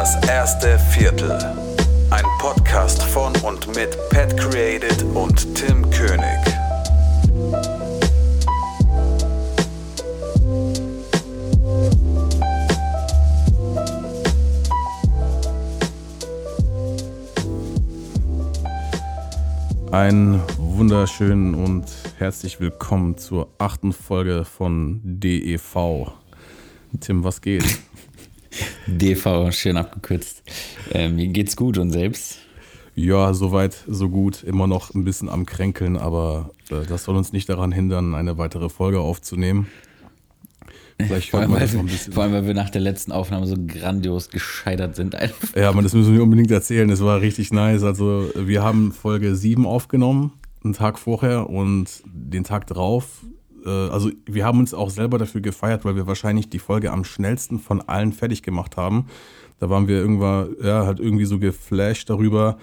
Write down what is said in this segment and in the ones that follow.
Das erste Viertel. Ein Podcast von und mit Pat Created und Tim König. Einen wunderschönen und herzlich willkommen zur achten Folge von DEV. Tim, was geht? DV, schön abgekürzt. Äh, mir geht's gut und selbst? Ja, soweit, so gut. Immer noch ein bisschen am Kränkeln, aber äh, das soll uns nicht daran hindern, eine weitere Folge aufzunehmen. Vielleicht vor, allem, weil wir, vor allem, weil wir nach der letzten Aufnahme so grandios gescheitert sind. Einfach. Ja, aber das müssen wir unbedingt erzählen. Es war richtig nice. Also, wir haben Folge 7 aufgenommen, einen Tag vorher und den Tag drauf also wir haben uns auch selber dafür gefeiert, weil wir wahrscheinlich die Folge am schnellsten von allen fertig gemacht haben. Da waren wir irgendwann, ja, halt irgendwie so geflasht darüber,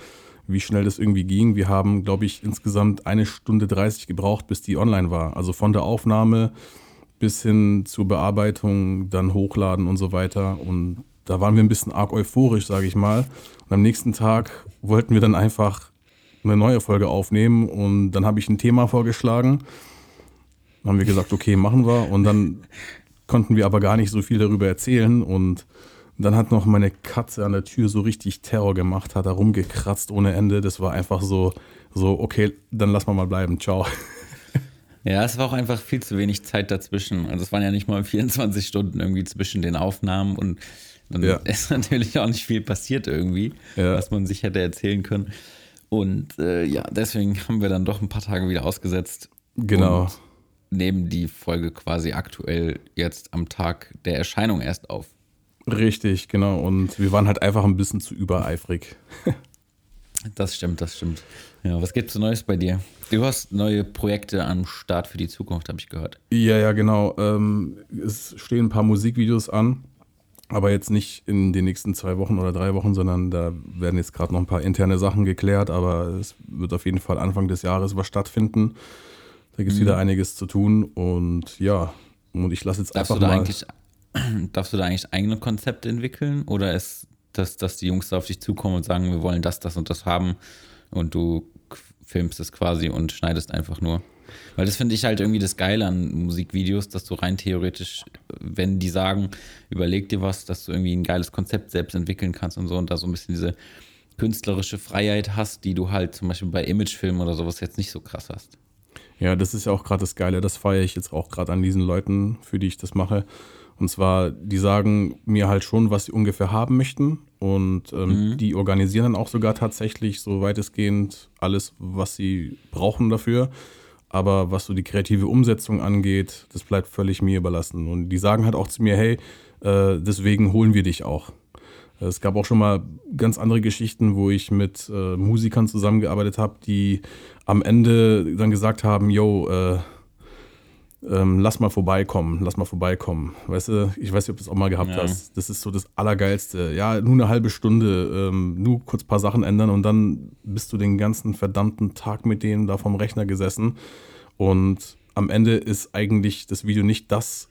wie schnell das irgendwie ging. Wir haben, glaube ich, insgesamt eine Stunde 30 gebraucht, bis die online war. Also von der Aufnahme bis hin zur Bearbeitung, dann hochladen und so weiter. Und da waren wir ein bisschen arg euphorisch, sage ich mal. Und am nächsten Tag wollten wir dann einfach eine neue Folge aufnehmen und dann habe ich ein Thema vorgeschlagen dann haben wir gesagt, okay, machen wir. Und dann konnten wir aber gar nicht so viel darüber erzählen. Und dann hat noch meine Katze an der Tür so richtig Terror gemacht, hat da rumgekratzt ohne Ende. Das war einfach so, so, okay, dann lass mal mal bleiben. Ciao. Ja, es war auch einfach viel zu wenig Zeit dazwischen. Also es waren ja nicht mal 24 Stunden irgendwie zwischen den Aufnahmen und dann ja. ist natürlich auch nicht viel passiert irgendwie, ja. was man sich hätte erzählen können. Und äh, ja, deswegen haben wir dann doch ein paar Tage wieder ausgesetzt. Genau. Und nehmen die Folge quasi aktuell jetzt am Tag der Erscheinung erst auf. Richtig, genau. Und wir waren halt einfach ein bisschen zu übereifrig. das stimmt, das stimmt. Ja, was gibt's Neues bei dir? Du hast neue Projekte am Start für die Zukunft, habe ich gehört. Ja, ja, genau. Ähm, es stehen ein paar Musikvideos an, aber jetzt nicht in den nächsten zwei Wochen oder drei Wochen, sondern da werden jetzt gerade noch ein paar interne Sachen geklärt, aber es wird auf jeden Fall Anfang des Jahres was stattfinden. Da gibt es mhm. wieder einiges zu tun und ja, und ich lasse jetzt darfst einfach mal. Darfst du da eigentlich eigene Konzepte entwickeln oder ist das, dass die Jungs da auf dich zukommen und sagen, wir wollen das, das und das haben und du filmst es quasi und schneidest einfach nur? Weil das finde ich halt irgendwie das Geile an Musikvideos, dass du rein theoretisch, wenn die sagen, überleg dir was, dass du irgendwie ein geiles Konzept selbst entwickeln kannst und so und da so ein bisschen diese künstlerische Freiheit hast, die du halt zum Beispiel bei Imagefilmen oder sowas jetzt nicht so krass hast. Ja, das ist ja auch gerade das Geile. Das feiere ich jetzt auch gerade an diesen Leuten, für die ich das mache. Und zwar, die sagen mir halt schon, was sie ungefähr haben möchten. Und ähm, mhm. die organisieren dann auch sogar tatsächlich so weitestgehend alles, was sie brauchen dafür. Aber was so die kreative Umsetzung angeht, das bleibt völlig mir überlassen. Und die sagen halt auch zu mir, hey, äh, deswegen holen wir dich auch. Es gab auch schon mal ganz andere Geschichten, wo ich mit äh, Musikern zusammengearbeitet habe, die am Ende dann gesagt haben, yo, äh, ähm, lass mal vorbeikommen, lass mal vorbeikommen. Weißt du, ich weiß nicht, ob du das auch mal gehabt ja. hast. Das ist so das Allergeilste. Ja, nur eine halbe Stunde, ähm, nur kurz ein paar Sachen ändern und dann bist du den ganzen verdammten Tag mit denen da vom Rechner gesessen. Und am Ende ist eigentlich das Video nicht das,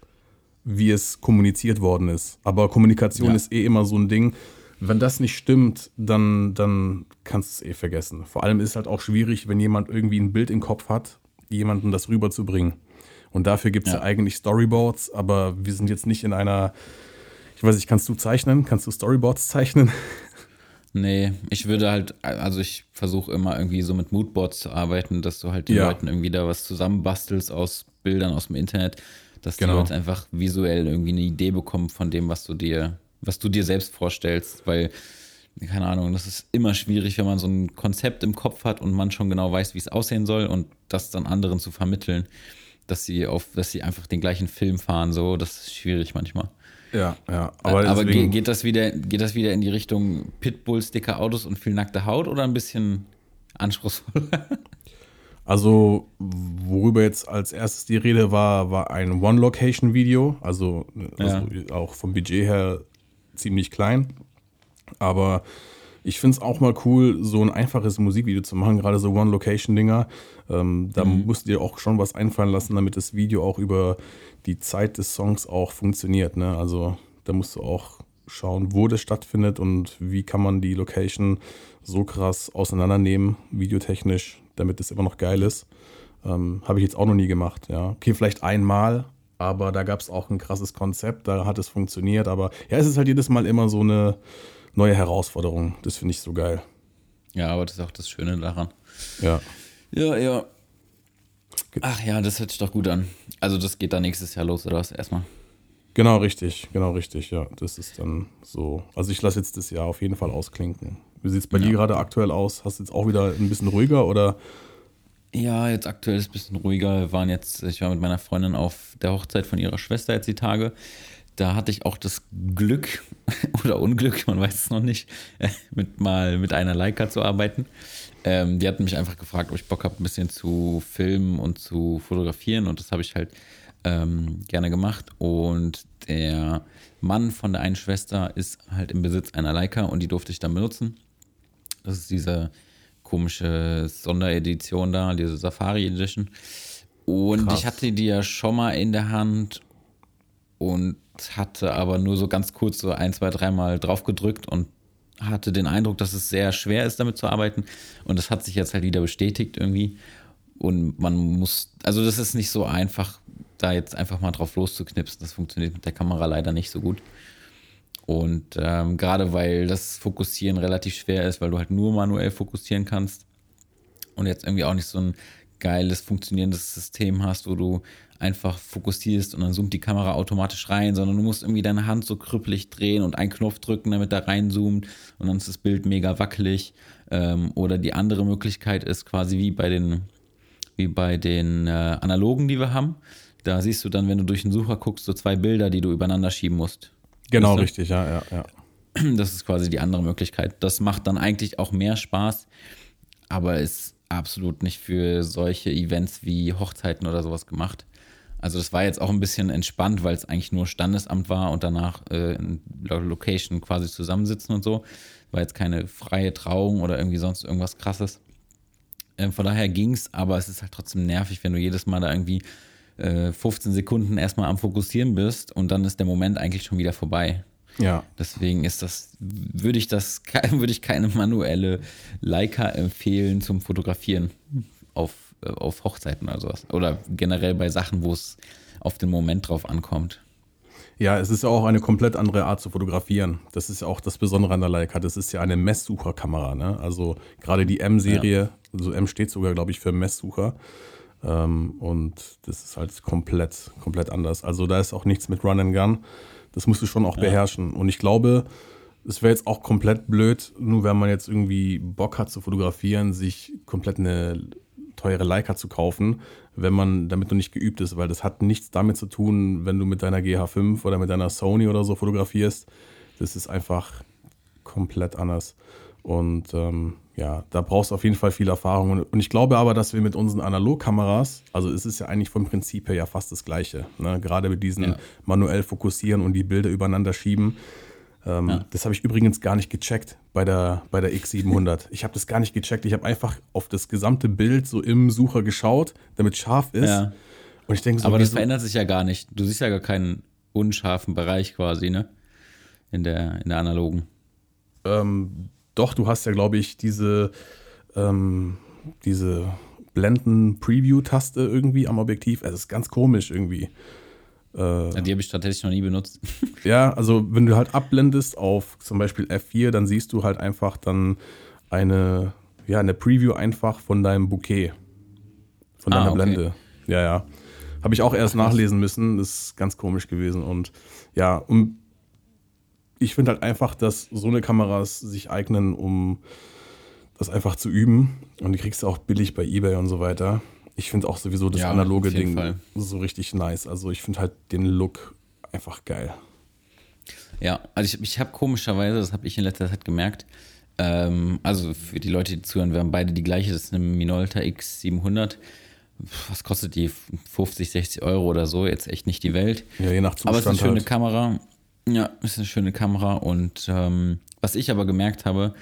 wie es kommuniziert worden ist. Aber Kommunikation ja. ist eh immer so ein Ding wenn das nicht stimmt, dann, dann kannst du es eh vergessen. Vor allem ist es halt auch schwierig, wenn jemand irgendwie ein Bild im Kopf hat, jemanden das rüberzubringen. Und dafür gibt es ja. ja eigentlich Storyboards, aber wir sind jetzt nicht in einer, ich weiß nicht, kannst du zeichnen? Kannst du Storyboards zeichnen? Nee, ich würde halt, also ich versuche immer irgendwie so mit Moodboards zu arbeiten, dass du halt den ja. Leuten irgendwie da was zusammenbastelst aus Bildern aus dem Internet, dass genau. die Leute einfach visuell irgendwie eine Idee bekommen von dem, was du dir was du dir selbst vorstellst, weil, keine Ahnung, das ist immer schwierig, wenn man so ein Konzept im Kopf hat und man schon genau weiß, wie es aussehen soll und das dann anderen zu vermitteln, dass sie auf, dass sie einfach den gleichen Film fahren, so, das ist schwierig manchmal. Ja, ja. Aber, aber geht, das wieder, geht das wieder in die Richtung Pitbulls, dicke Autos und viel nackte Haut oder ein bisschen anspruchsvoller? Also, worüber jetzt als erstes die Rede war, war ein One-Location-Video. Also, also ja. auch vom Budget her ziemlich klein. Aber ich finde es auch mal cool, so ein einfaches Musikvideo zu machen, gerade so One-Location-Dinger. Ähm, da mhm. musst du dir auch schon was einfallen lassen, damit das Video auch über die Zeit des Songs auch funktioniert. Ne? Also da musst du auch schauen, wo das stattfindet und wie kann man die Location so krass auseinandernehmen, videotechnisch, damit es immer noch geil ist. Ähm, Habe ich jetzt auch noch nie gemacht, ja. Okay, vielleicht einmal, aber da gab es auch ein krasses Konzept, da hat es funktioniert, aber ja, es ist halt jedes Mal immer so eine neue Herausforderung. Das finde ich so geil. Ja, aber das ist auch das Schöne daran. Ja. Ja, ja. Ach ja, das hört sich doch gut an. Also das geht dann nächstes Jahr los, oder was? Erstmal. Genau, richtig, genau, richtig, ja. Das ist dann so. Also ich lasse jetzt das Jahr auf jeden Fall ausklinken. Wie sieht es bei ja. dir gerade aktuell aus? Hast du jetzt auch wieder ein bisschen ruhiger oder? Ja, jetzt aktuell ist es ein bisschen ruhiger. Wir waren jetzt, ich war mit meiner Freundin auf der Hochzeit von ihrer Schwester jetzt die Tage. Da hatte ich auch das Glück oder Unglück, man weiß es noch nicht, mit mal mit einer Leica zu arbeiten. Ähm, die hat mich einfach gefragt, ob ich Bock habe, ein bisschen zu filmen und zu fotografieren und das habe ich halt ähm, gerne gemacht. Und der Mann von der einen Schwester ist halt im Besitz einer Leica und die durfte ich dann benutzen. Das ist diese komische Sonderedition da, diese Safari Edition. Und Krass. ich hatte die ja schon mal in der Hand und hatte aber nur so ganz kurz so ein, zwei, dreimal drauf gedrückt und hatte den Eindruck, dass es sehr schwer ist, damit zu arbeiten. Und das hat sich jetzt halt wieder bestätigt irgendwie. Und man muss, also das ist nicht so einfach, da jetzt einfach mal drauf loszuknipsen. Das funktioniert mit der Kamera leider nicht so gut. Und ähm, gerade weil das Fokussieren relativ schwer ist, weil du halt nur manuell fokussieren kannst und jetzt irgendwie auch nicht so ein geiles funktionierendes System hast, wo du einfach fokussierst und dann zoomt die Kamera automatisch rein, sondern du musst irgendwie deine Hand so krüppelig drehen und einen Knopf drücken, damit er reinzoomt und dann ist das Bild mega wackelig. Ähm, oder die andere Möglichkeit ist quasi wie bei den, wie bei den äh, Analogen, die wir haben. Da siehst du dann, wenn du durch den Sucher guckst, so zwei Bilder, die du übereinander schieben musst. Genau, weißt du? richtig, ja, ja, ja. Das ist quasi die andere Möglichkeit. Das macht dann eigentlich auch mehr Spaß, aber ist absolut nicht für solche Events wie Hochzeiten oder sowas gemacht. Also das war jetzt auch ein bisschen entspannt, weil es eigentlich nur Standesamt war und danach äh, in Location quasi zusammensitzen und so. War jetzt keine freie Trauung oder irgendwie sonst irgendwas krasses. Ähm, von daher ging es, aber es ist halt trotzdem nervig, wenn du jedes Mal da irgendwie äh, 15 Sekunden erstmal am Fokussieren bist und dann ist der Moment eigentlich schon wieder vorbei. Ja. Deswegen ist das, würde ich das, würde ich keine manuelle Leica empfehlen zum Fotografieren auf, äh, auf Hochzeiten oder sowas. Oder generell bei Sachen, wo es auf den Moment drauf ankommt. Ja, es ist ja auch eine komplett andere Art zu fotografieren. Das ist ja auch das Besondere an der Leica. Das ist ja eine Messsucherkamera. Ne? Also gerade die M-Serie, ja. also M steht sogar, glaube ich, für Messsucher. Ähm, und das ist halt komplett, komplett anders. Also da ist auch nichts mit Run and Gun. Das musst du schon auch ja. beherrschen. Und ich glaube, es wäre jetzt auch komplett blöd, nur wenn man jetzt irgendwie Bock hat zu fotografieren, sich komplett eine teure Leica zu kaufen, wenn man damit noch nicht geübt ist, weil das hat nichts damit zu tun, wenn du mit deiner GH5 oder mit deiner Sony oder so fotografierst. Das ist einfach komplett anders. Und ähm, ja, da brauchst du auf jeden Fall viel Erfahrung. Und ich glaube aber, dass wir mit unseren Analogkameras, also es ist ja eigentlich vom Prinzip her ja fast das Gleiche. Ne? Gerade mit diesen ja. manuell fokussieren und die Bilder übereinander schieben. Ähm, ja. Das habe ich übrigens gar nicht gecheckt bei der, bei der X700. Ich habe das gar nicht gecheckt. Ich habe einfach auf das gesamte Bild so im Sucher geschaut, damit es scharf ist. Ja. Und ich denke so, Aber das verändert sich ja gar nicht. Du siehst ja gar keinen unscharfen Bereich quasi, ne? In der, in der analogen. Ähm, doch, du hast ja, glaube ich, diese, ähm, diese Blenden-Preview-Taste irgendwie am Objektiv. Es ist ganz komisch irgendwie. Äh, ja, die habe ich tatsächlich noch nie benutzt. ja, also wenn du halt abblendest auf zum Beispiel F4, dann siehst du halt einfach dann eine, ja, eine Preview einfach von deinem Bouquet. Von deiner ah, okay. Blende. Ja, ja. Habe ich auch erst Ach, nachlesen müssen. Das ist ganz komisch gewesen. Und ja, um ich finde halt einfach, dass so eine Kameras sich eignen, um das einfach zu üben. Und die kriegst du auch billig bei Ebay und so weiter. Ich finde auch sowieso das ja, analoge Ding Fall. so richtig nice. Also ich finde halt den Look einfach geil. Ja, also ich, ich habe komischerweise, das habe ich in letzter Zeit gemerkt, ähm, also für die Leute, die zuhören, wir haben beide die gleiche, das ist eine Minolta X700. Was kostet die? 50, 60 Euro oder so, jetzt echt nicht die Welt. Ja, je nach Zustand Aber es ist eine schöne halt. Kamera ja, ist eine schöne Kamera und ähm, was ich aber gemerkt habe,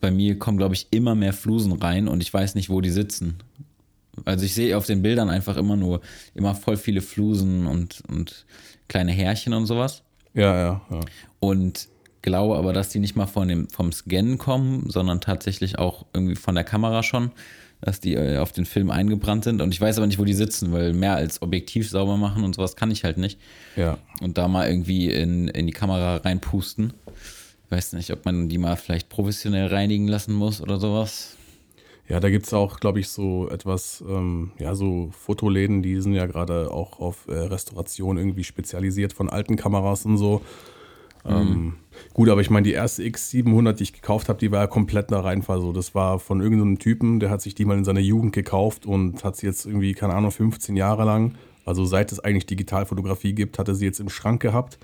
bei mir kommen, glaube ich, immer mehr Flusen rein und ich weiß nicht, wo die sitzen. Also ich sehe auf den Bildern einfach immer nur, immer voll viele Flusen und, und kleine Härchen und sowas. Ja, ja, ja. Und glaube aber, dass die nicht mal von dem, vom Scannen kommen, sondern tatsächlich auch irgendwie von der Kamera schon, dass die äh, auf den Film eingebrannt sind. Und ich weiß aber nicht, wo die sitzen, weil mehr als Objektiv sauber machen und sowas kann ich halt nicht. Ja. Und da mal irgendwie in, in die Kamera reinpusten. Ich weiß nicht, ob man die mal vielleicht professionell reinigen lassen muss oder sowas. Ja, da gibt es auch, glaube ich, so etwas, ähm, ja, so Fotoläden, die sind ja gerade auch auf äh, Restauration irgendwie spezialisiert von alten Kameras und so. Mhm. Ähm, gut, aber ich meine, die erste X700, die ich gekauft habe, die war ja komplett nach Reinfall so. Das war von irgendeinem Typen, der hat sich die mal in seiner Jugend gekauft und hat sie jetzt irgendwie, keine Ahnung, 15 Jahre lang, also seit es eigentlich Digitalfotografie gibt, hat er sie jetzt im Schrank gehabt.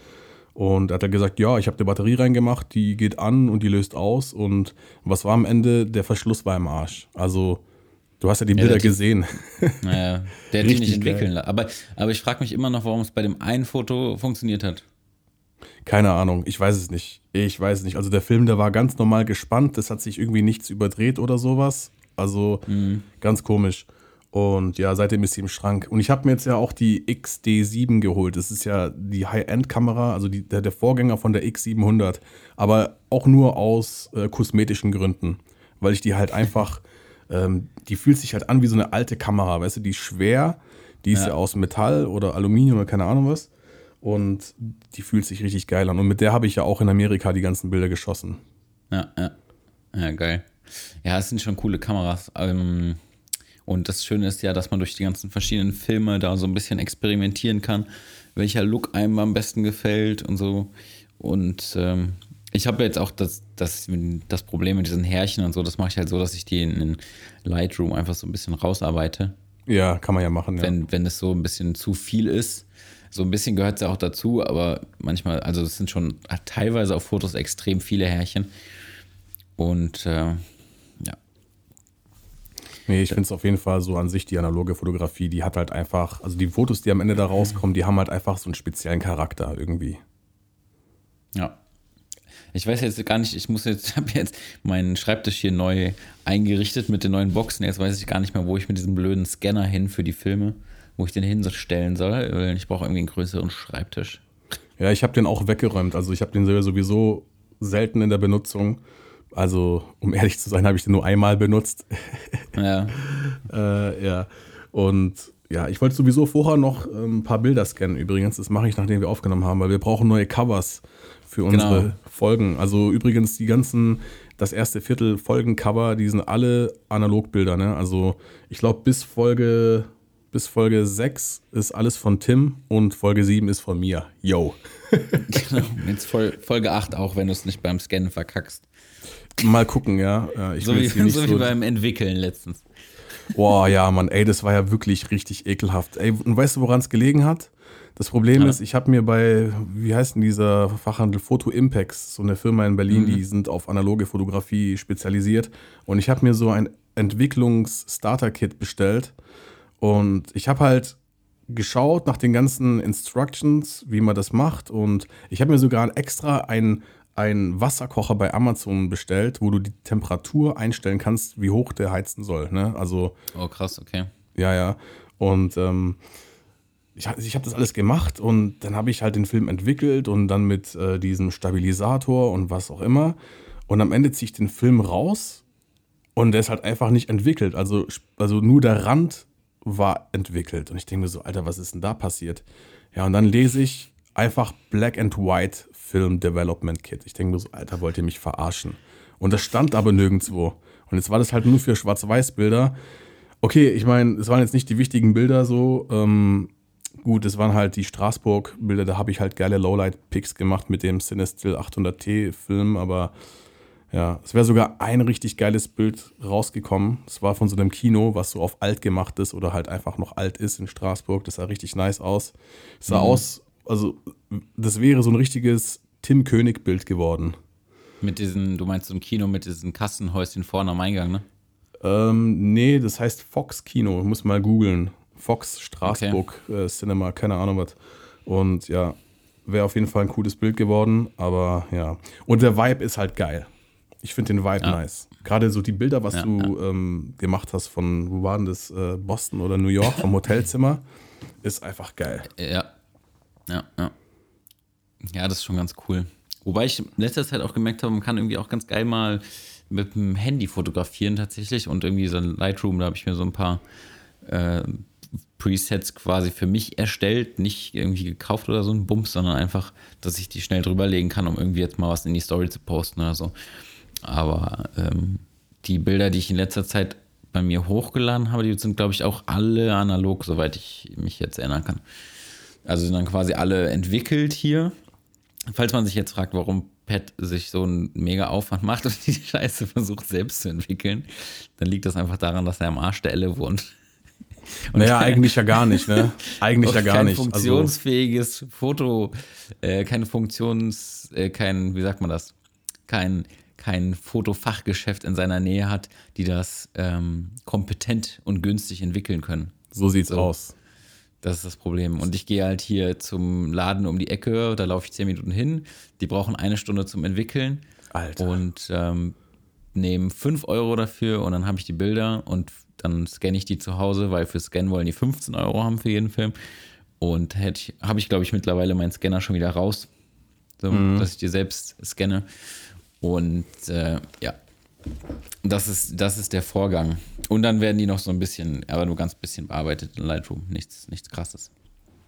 Und hat er gesagt, ja, ich habe eine Batterie reingemacht, die geht an und die löst aus. Und was war am Ende? Der Verschluss war im Arsch. Also, du hast ja die Bilder ja, gesehen. Naja, der hat die nicht entwickeln lassen. Aber, aber ich frage mich immer noch, warum es bei dem einen Foto funktioniert hat. Keine Ahnung, ich weiß es nicht. Ich weiß es nicht. Also der Film, der war ganz normal gespannt, das hat sich irgendwie nichts überdreht oder sowas. Also mhm. ganz komisch. Und ja, seitdem ist sie im Schrank. Und ich habe mir jetzt ja auch die XD7 geholt. Das ist ja die High-End-Kamera, also die, der, der, Vorgänger von der X700. Aber auch nur aus äh, kosmetischen Gründen. Weil ich die halt einfach, ähm, die fühlt sich halt an wie so eine alte Kamera. Weißt du, die ist schwer, die ist ja, ja aus Metall oder Aluminium oder keine Ahnung was. Und die fühlt sich richtig geil an. Und mit der habe ich ja auch in Amerika die ganzen Bilder geschossen. Ja, ja. Ja, geil. Ja, es sind schon coole Kameras. Ähm und das Schöne ist ja, dass man durch die ganzen verschiedenen Filme da so ein bisschen experimentieren kann, welcher Look einem am besten gefällt und so. Und ähm, ich habe jetzt auch das, das, das Problem mit diesen Härchen und so, das mache ich halt so, dass ich die in, Lightroom einfach so ein bisschen rausarbeite. Ja, kann man ja machen. Ja. Wenn, wenn es so ein bisschen zu viel ist. So ein bisschen gehört es ja auch dazu, aber manchmal, also es sind schon teilweise auf Fotos extrem viele Härchen. Und äh, Nee, ich finde es auf jeden Fall so an sich, die analoge Fotografie, die hat halt einfach, also die Fotos, die am Ende da rauskommen, die haben halt einfach so einen speziellen Charakter irgendwie. Ja. Ich weiß jetzt gar nicht, ich muss jetzt, ich habe jetzt meinen Schreibtisch hier neu eingerichtet mit den neuen Boxen. Jetzt weiß ich gar nicht mehr, wo ich mit diesem blöden Scanner hin für die Filme, wo ich den hinstellen soll, weil ich brauche irgendwie einen größeren Schreibtisch. Ja, ich habe den auch weggeräumt. Also ich habe den sowieso selten in der Benutzung. Also, um ehrlich zu sein, habe ich den nur einmal benutzt. Ja. äh, ja. Und ja, ich wollte sowieso vorher noch ähm, ein paar Bilder scannen übrigens. Das mache ich, nachdem wir aufgenommen haben, weil wir brauchen neue Covers für unsere genau. Folgen. Also übrigens die ganzen, das erste Viertel Folgencover, die sind alle Analogbilder. Ne? Also ich glaube bis Folge bis Folge 6 ist alles von Tim und Folge 7 ist von mir. Yo. genau, jetzt Folge 8 auch, wenn du es nicht beim Scannen verkackst. Mal gucken, ja. Ich so wie, so, so wie beim Entwickeln letztens. Boah, ja, Mann, ey, das war ja wirklich richtig ekelhaft. Ey, und weißt du, woran es gelegen hat? Das Problem ja. ist, ich habe mir bei, wie heißt denn dieser Fachhandel, Photo Impacts, so eine Firma in Berlin, mhm. die sind auf analoge Fotografie spezialisiert. Und ich habe mir so ein Entwicklungs-Starter-Kit bestellt. Und ich habe halt geschaut nach den ganzen Instructions, wie man das macht. Und ich habe mir sogar extra ein einen Wasserkocher bei Amazon bestellt, wo du die Temperatur einstellen kannst, wie hoch der heizen soll. Ne? Also, oh, krass, okay. Ja, ja. Und ähm, ich, ich habe das alles gemacht und dann habe ich halt den Film entwickelt und dann mit äh, diesem Stabilisator und was auch immer. Und am Ende ziehe ich den Film raus und der ist halt einfach nicht entwickelt. Also, also nur der Rand war entwickelt. Und ich denke mir so, Alter, was ist denn da passiert? Ja, und dann lese ich einfach Black and White Film Development Kit. Ich denke mir so, Alter, wollt ihr mich verarschen? Und das stand aber nirgendwo. Und jetzt war das halt nur für Schwarz-Weiß-Bilder. Okay, ich meine, es waren jetzt nicht die wichtigen Bilder so. Ähm, gut, es waren halt die Straßburg-Bilder, da habe ich halt geile Lowlight-Picks gemacht mit dem Cinestill 800T-Film, aber ja, es wäre sogar ein richtig geiles Bild rausgekommen. Es war von so einem Kino, was so auf alt gemacht ist oder halt einfach noch alt ist in Straßburg. Das sah richtig nice aus. Es sah mhm. aus, also das wäre so ein richtiges Tim König-Bild geworden. Mit diesen, du meinst so ein Kino mit diesen Kassenhäuschen vorne am Eingang, ne? Ähm, nee, das heißt Fox Kino. Ich muss mal googeln. Fox Straßburg okay. äh, Cinema, keine Ahnung was. Und ja, wäre auf jeden Fall ein cooles Bild geworden, aber ja. Und der Vibe ist halt geil. Ich finde den Vibe ja. nice. Gerade so die Bilder, was ja, du. Ähm, gemacht hast von, wo war denn das? Äh, Boston oder New York, vom Hotelzimmer, ist einfach geil. Ja. Ja, ja. Ja, das ist schon ganz cool. Wobei ich in letzter Zeit auch gemerkt habe, man kann irgendwie auch ganz geil mal mit dem Handy fotografieren tatsächlich und irgendwie so ein Lightroom, da habe ich mir so ein paar äh, Presets quasi für mich erstellt, nicht irgendwie gekauft oder so ein Bums, sondern einfach, dass ich die schnell drüberlegen kann, um irgendwie jetzt mal was in die Story zu posten oder so. Aber ähm, die Bilder, die ich in letzter Zeit bei mir hochgeladen habe, die sind, glaube ich, auch alle analog, soweit ich mich jetzt erinnern kann. Also sind dann quasi alle entwickelt hier. Falls man sich jetzt fragt, warum Pat sich so einen mega Aufwand macht und die Scheiße versucht selbst zu entwickeln, dann liegt das einfach daran, dass er am Arsch der Elle wohnt. Und naja, eigentlich ja gar nicht, ne? Eigentlich ja gar kein nicht. Also funktionsfähiges also, Foto, äh, keine Funktions, äh, kein, wie sagt man das? Kein, kein Fotofachgeschäft in seiner Nähe hat, die das ähm, kompetent und günstig entwickeln können. So sieht's so. aus. Das ist das Problem. Und ich gehe halt hier zum Laden um die Ecke, da laufe ich zehn Minuten hin. Die brauchen eine Stunde zum Entwickeln. Alter. Und ähm, nehmen fünf Euro dafür und dann habe ich die Bilder und dann scanne ich die zu Hause, weil für Scan wollen die 15 Euro haben für jeden Film. Und habe ich, glaube ich, mittlerweile meinen Scanner schon wieder raus, so, mhm. dass ich die selbst scanne. Und äh, ja, das ist, das ist der Vorgang. Und dann werden die noch so ein bisschen, aber nur ganz bisschen bearbeitet in Lightroom. Nichts, nichts krasses.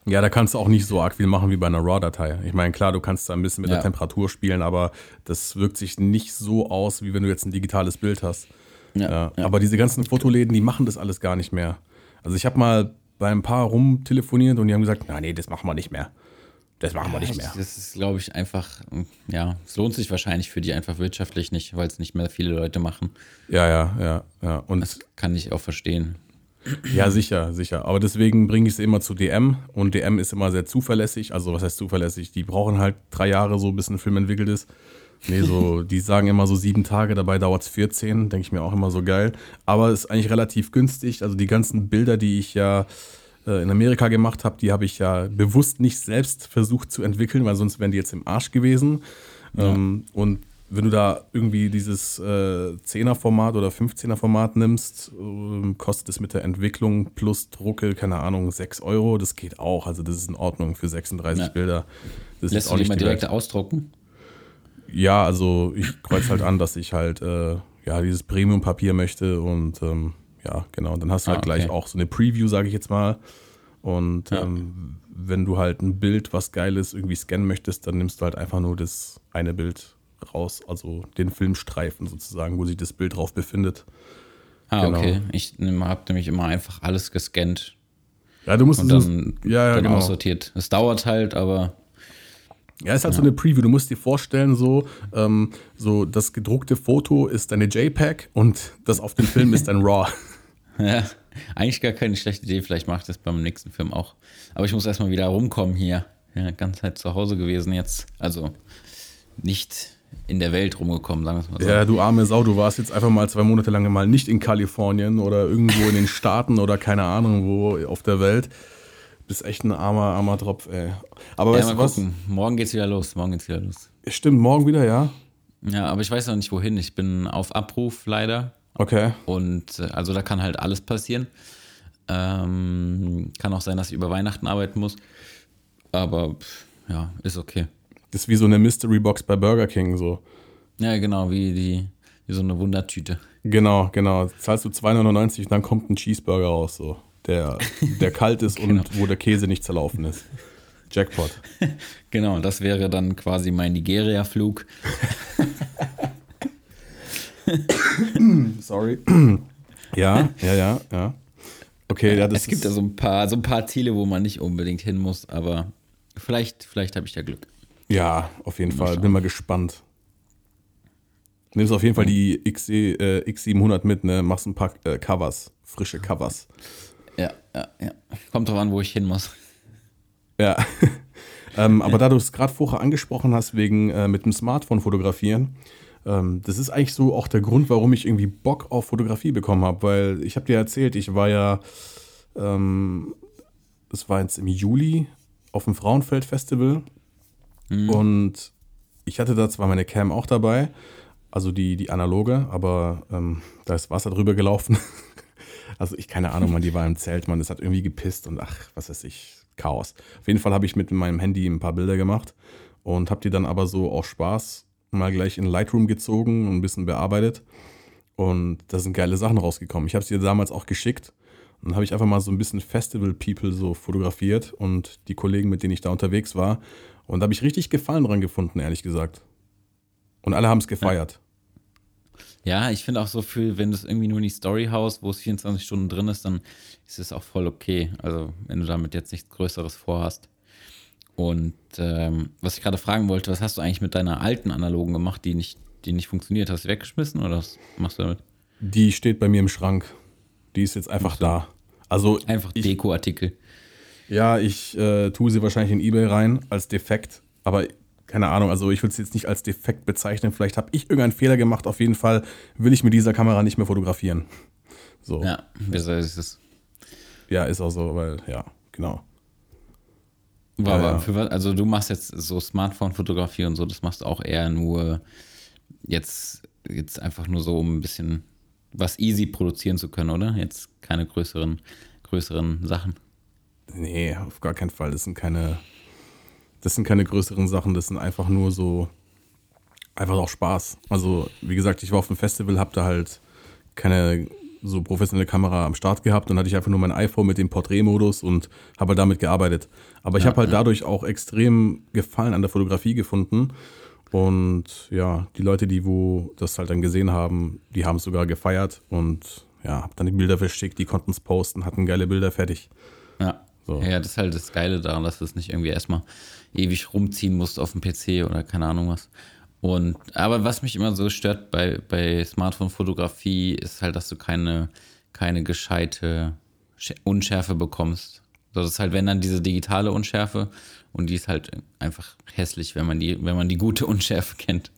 Ja, da kannst du auch nicht so arg viel machen wie bei einer RAW-Datei. Ich meine, klar, du kannst da ein bisschen mit ja. der Temperatur spielen, aber das wirkt sich nicht so aus, wie wenn du jetzt ein digitales Bild hast. Ja, ja. Aber diese ganzen Fotoläden, die machen das alles gar nicht mehr. Also ich habe mal bei ein paar rumtelefoniert und die haben gesagt, na nee, das machen wir nicht mehr. Das machen wir nicht mehr. Das ist, glaube ich, einfach, ja, es lohnt sich wahrscheinlich für die einfach wirtschaftlich nicht, weil es nicht mehr viele Leute machen. Ja, ja, ja, ja. Und das kann ich auch verstehen. Ja, sicher, sicher. Aber deswegen bringe ich es immer zu DM und DM ist immer sehr zuverlässig. Also, was heißt zuverlässig? Die brauchen halt drei Jahre, so bis ein Film entwickelt ist. Nee, so, die sagen immer so sieben Tage, dabei dauert es 14, denke ich mir auch immer so geil. Aber es ist eigentlich relativ günstig. Also, die ganzen Bilder, die ich ja äh, in Amerika gemacht habe, die habe ich ja bewusst nicht selbst versucht zu entwickeln, weil sonst wären die jetzt im Arsch gewesen. Ja. Ähm, und wenn du da irgendwie dieses äh, 10er-Format oder 15er-Format nimmst, äh, kostet es mit der Entwicklung plus Drucke, keine Ahnung, 6 Euro. Das geht auch. Also das ist in Ordnung für 36 ja. Bilder. Das Lässt du die mal direkt ausdrucken? Ja, also ich kreuze halt an, dass ich halt äh, ja dieses Premium-Papier möchte und ähm, ja, genau. Dann hast du halt ah, okay. gleich auch so eine Preview, sage ich jetzt mal. Und ja. ähm, wenn du halt ein Bild, was geil ist, irgendwie scannen möchtest, dann nimmst du halt einfach nur das eine Bild raus, also den Filmstreifen sozusagen, wo sich das Bild drauf befindet. Ah, genau. okay. Ich habe nämlich immer einfach alles gescannt. Ja, du musst und dann, ja, ja, dann genau. aussortiert. Es dauert halt, aber. Ja, ist halt ja. so eine Preview. Du musst dir vorstellen, so, ähm, so das gedruckte Foto ist deine JPEG und das auf dem Film ist dein RAW. Ja, eigentlich gar keine schlechte Idee. Vielleicht mache ich das beim nächsten Film auch. Aber ich muss erstmal wieder rumkommen hier. Ja, ganz Zeit zu Hause gewesen jetzt. Also nicht in der Welt rumgekommen, sagen wir es mal so. Ja, du arme Sau, du warst jetzt einfach mal zwei Monate lang mal nicht in Kalifornien oder irgendwo in den Staaten oder keine Ahnung wo auf der Welt. Bist echt ein armer, armer Tropf, ey. Aber ja, weißt du was? Gucken. Morgen geht's wieder los. Morgen geht's wieder los. Stimmt, morgen wieder, ja. Ja, aber ich weiß noch nicht wohin. Ich bin auf Abruf leider. Okay. Und äh, also da kann halt alles passieren. Ähm, kann auch sein, dass ich über Weihnachten arbeiten muss. Aber ja, ist okay. Das ist wie so eine Mystery Box bei Burger King so. Ja, genau, wie die wie so eine Wundertüte. Genau, genau. Zahlst du 2,99 und dann kommt ein Cheeseburger raus, so. Der, der kalt ist genau. und wo der Käse nicht zerlaufen ist. Jackpot. genau, das wäre dann quasi mein Nigeria-Flug. Sorry. ja, ja, ja, ja. Okay, ja, das Es gibt ja so ein paar, so ein paar Ziele, wo man nicht unbedingt hin muss, aber vielleicht, vielleicht habe ich ja Glück. Ja, auf jeden mal Fall. Schauen. Bin mal gespannt. Nimmst auf jeden Fall die X, äh, X700 mit, ne? Machst ein paar äh, Covers, frische Covers. Ja, ja, ja. Kommt drauf an, wo ich hin muss. Ja. ähm, aber da du es gerade vorher angesprochen hast, wegen äh, mit dem Smartphone fotografieren, ähm, das ist eigentlich so auch der Grund, warum ich irgendwie Bock auf Fotografie bekommen habe, weil ich habe dir erzählt, ich war ja, ähm, das war jetzt im Juli auf dem Frauenfeld-Festival mhm. und ich hatte da zwar meine Cam auch dabei, also die, die analoge, aber ähm, da ist Wasser drüber gelaufen. also ich keine Ahnung, man, die war im Zelt, man, das hat irgendwie gepisst und ach, was weiß ich, Chaos. Auf jeden Fall habe ich mit meinem Handy ein paar Bilder gemacht und habe die dann aber so aus Spaß mal gleich in Lightroom gezogen und ein bisschen bearbeitet. Und da sind geile Sachen rausgekommen. Ich habe sie damals auch geschickt. Und dann habe ich einfach mal so ein bisschen Festival-People so fotografiert und die Kollegen, mit denen ich da unterwegs war. Und da habe ich richtig Gefallen dran gefunden, ehrlich gesagt. Und alle haben es gefeiert. Ja, ich finde auch so viel, wenn das irgendwie nur in die Story haust, wo es 24 Stunden drin ist, dann ist es auch voll okay. Also, wenn du damit jetzt nichts Größeres vorhast. Und ähm, was ich gerade fragen wollte, was hast du eigentlich mit deiner alten analogen gemacht, die nicht, die nicht funktioniert? Hast du weggeschmissen oder was machst du damit? Die steht bei mir im Schrank. Die ist jetzt einfach so. da. Also einfach Dekoartikel. Ja, ich äh, tue sie wahrscheinlich in eBay rein als defekt, aber keine Ahnung, also ich will es jetzt nicht als defekt bezeichnen. Vielleicht habe ich irgendeinen Fehler gemacht. Auf jeden Fall will ich mit dieser Kamera nicht mehr fotografieren. So. Ja, besser ist es. Ja, ist auch so, weil, ja, genau. Aber ja, für, also du machst jetzt so Smartphone-Fotografie und so, das machst du auch eher nur jetzt, jetzt einfach nur so, um ein bisschen was easy produzieren zu können, oder? Jetzt keine größeren, größeren Sachen. Nee, auf gar keinen Fall. Das sind keine, das sind keine größeren Sachen, das sind einfach nur so, einfach auch Spaß. Also, wie gesagt, ich war auf dem Festival, hab da halt keine so professionelle Kamera am Start gehabt und hatte ich einfach nur mein iPhone mit dem Porträtmodus und habe halt damit gearbeitet. Aber ich ja, habe halt ja. dadurch auch extrem Gefallen an der Fotografie gefunden. Und ja, die Leute, die wo das halt dann gesehen haben, die haben es sogar gefeiert und ja, hab dann die Bilder verschickt, die konnten es posten, hatten geile Bilder fertig. Ja. So. Ja, das ist halt das Geile daran, dass du es nicht irgendwie erstmal ewig rumziehen musst auf dem PC oder keine Ahnung was. Und, aber was mich immer so stört bei, bei Smartphone-Fotografie, ist halt, dass du keine, keine gescheite Unschärfe bekommst. Das ist halt, wenn dann diese digitale Unschärfe und die ist halt einfach hässlich, wenn man die, wenn man die gute Unschärfe kennt,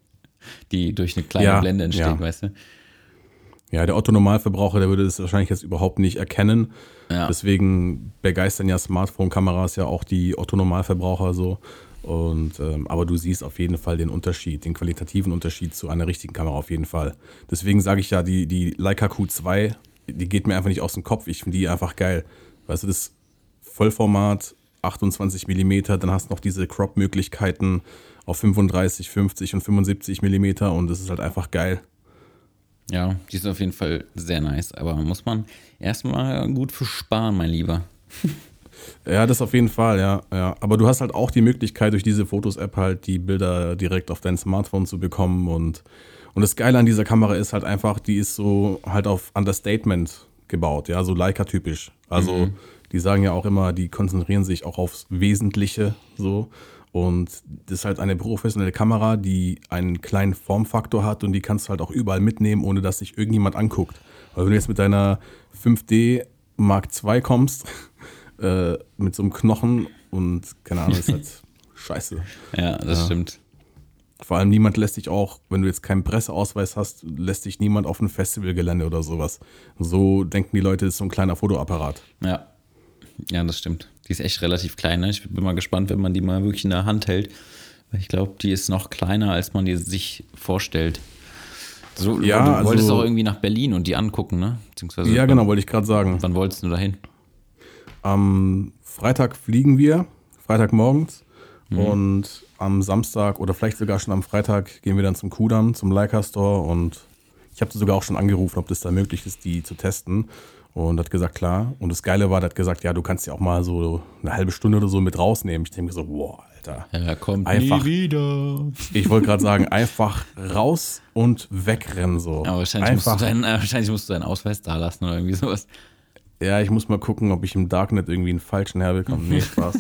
die durch eine kleine ja, Blende entsteht, ja. weißt du? Ja, der Otto-Normalverbraucher, der würde das wahrscheinlich jetzt überhaupt nicht erkennen. Ja. Deswegen begeistern ja Smartphone-Kameras ja auch die Otto-Normalverbraucher so. Und, ähm, aber du siehst auf jeden Fall den Unterschied, den qualitativen Unterschied zu einer richtigen Kamera auf jeden Fall. Deswegen sage ich ja, die, die Leica Q2, die geht mir einfach nicht aus dem Kopf. Ich finde die einfach geil. Weißt du, das Vollformat, 28 mm, dann hast du noch diese Crop-Möglichkeiten auf 35, 50 und 75 mm und das ist halt einfach geil. Ja, die ist auf jeden Fall sehr nice, aber muss man erstmal gut für sparen, mein Lieber. Ja, das auf jeden Fall, ja, ja. Aber du hast halt auch die Möglichkeit, durch diese Fotos-App halt die Bilder direkt auf dein Smartphone zu bekommen. Und, und das Geile an dieser Kamera ist halt einfach, die ist so halt auf Understatement gebaut, ja, so Leica-typisch. Also, mhm. die sagen ja auch immer, die konzentrieren sich auch aufs Wesentliche so. Und das ist halt eine professionelle Kamera, die einen kleinen Formfaktor hat und die kannst du halt auch überall mitnehmen, ohne dass sich irgendjemand anguckt. Weil wenn du jetzt mit deiner 5D Mark II kommst, äh, mit so einem Knochen und keine Ahnung, ist halt scheiße. Ja, das ja. stimmt. Vor allem niemand lässt dich auch, wenn du jetzt keinen Presseausweis hast, lässt dich niemand auf ein Festivalgelände oder sowas. So denken die Leute, das ist so ein kleiner Fotoapparat. Ja. Ja, das stimmt. Die ist echt relativ klein. Ne? Ich bin mal gespannt, wenn man die mal wirklich in der Hand hält. Ich glaube, die ist noch kleiner, als man die sich vorstellt. So, ja, du wolltest also, auch irgendwie nach Berlin und die angucken, ne? Beziehungsweise ja, genau, wollte ich gerade sagen. Wann wolltest du dahin? Am Freitag fliegen wir, Freitagmorgens. Mhm. Und am Samstag oder vielleicht sogar schon am Freitag gehen wir dann zum Kudamm, zum Leica Store. Und ich habe sogar auch schon angerufen, ob das da möglich ist, die zu testen. Und hat gesagt, klar. Und das Geile war, der hat gesagt, ja, du kannst ja auch mal so eine halbe Stunde oder so mit rausnehmen. Ich denke so, boah, Alter. Er kommt einfach, nie wieder. Ich wollte gerade sagen, einfach raus und wegrennen so. Ja, wahrscheinlich, einfach, musst du deinen, wahrscheinlich musst du deinen Ausweis da lassen oder irgendwie sowas. Ja, ich muss mal gucken, ob ich im Darknet irgendwie einen falschen herbekomme. Nee, Spaß.